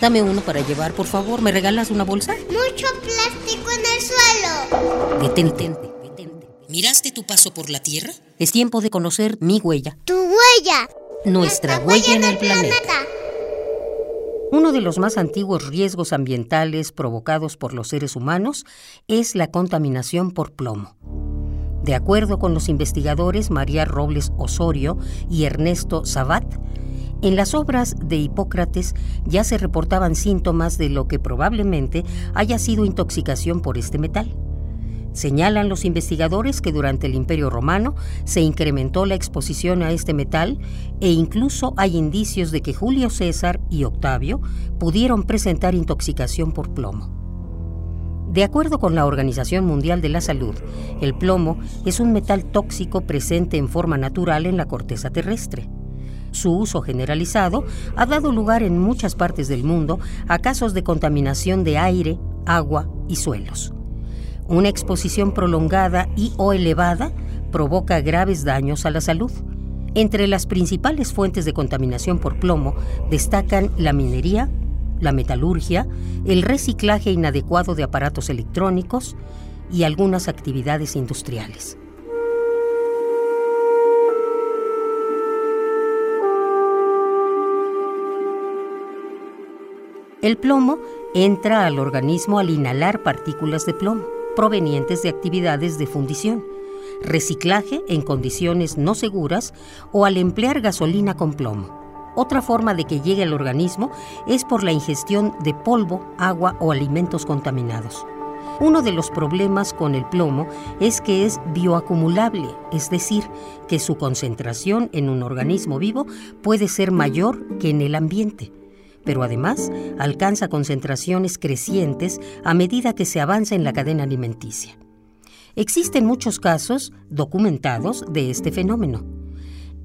Dame uno para llevar, por favor. ¿Me regalas una bolsa? Mucho plástico en el suelo. Detente. detente. ¿Miraste tu paso por la Tierra? Es tiempo de conocer mi huella. Tu huella. Nuestra huella en el planeta. Uno de los más antiguos riesgos ambientales provocados por los seres humanos es la contaminación por plomo. De acuerdo con los investigadores María Robles Osorio y Ernesto Sabat, en las obras de Hipócrates ya se reportaban síntomas de lo que probablemente haya sido intoxicación por este metal. Señalan los investigadores que durante el Imperio Romano se incrementó la exposición a este metal e incluso hay indicios de que Julio César y Octavio pudieron presentar intoxicación por plomo. De acuerdo con la Organización Mundial de la Salud, el plomo es un metal tóxico presente en forma natural en la corteza terrestre. Su uso generalizado ha dado lugar en muchas partes del mundo a casos de contaminación de aire, agua y suelos. Una exposición prolongada y o elevada provoca graves daños a la salud. Entre las principales fuentes de contaminación por plomo destacan la minería, la metalurgia, el reciclaje inadecuado de aparatos electrónicos y algunas actividades industriales. El plomo entra al organismo al inhalar partículas de plomo provenientes de actividades de fundición, reciclaje en condiciones no seguras o al emplear gasolina con plomo. Otra forma de que llegue al organismo es por la ingestión de polvo, agua o alimentos contaminados. Uno de los problemas con el plomo es que es bioacumulable, es decir, que su concentración en un organismo vivo puede ser mayor que en el ambiente pero además alcanza concentraciones crecientes a medida que se avanza en la cadena alimenticia. Existen muchos casos documentados de este fenómeno.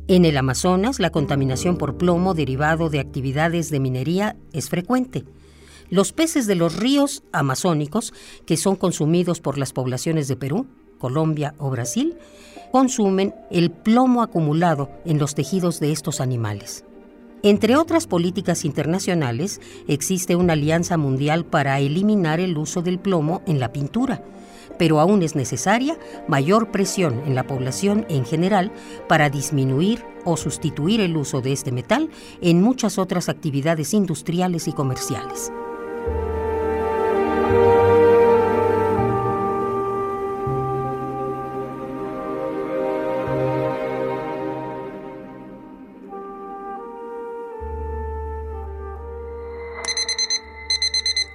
En el Amazonas, la contaminación por plomo derivado de actividades de minería es frecuente. Los peces de los ríos amazónicos, que son consumidos por las poblaciones de Perú, Colombia o Brasil, consumen el plomo acumulado en los tejidos de estos animales. Entre otras políticas internacionales, existe una alianza mundial para eliminar el uso del plomo en la pintura, pero aún es necesaria mayor presión en la población en general para disminuir o sustituir el uso de este metal en muchas otras actividades industriales y comerciales.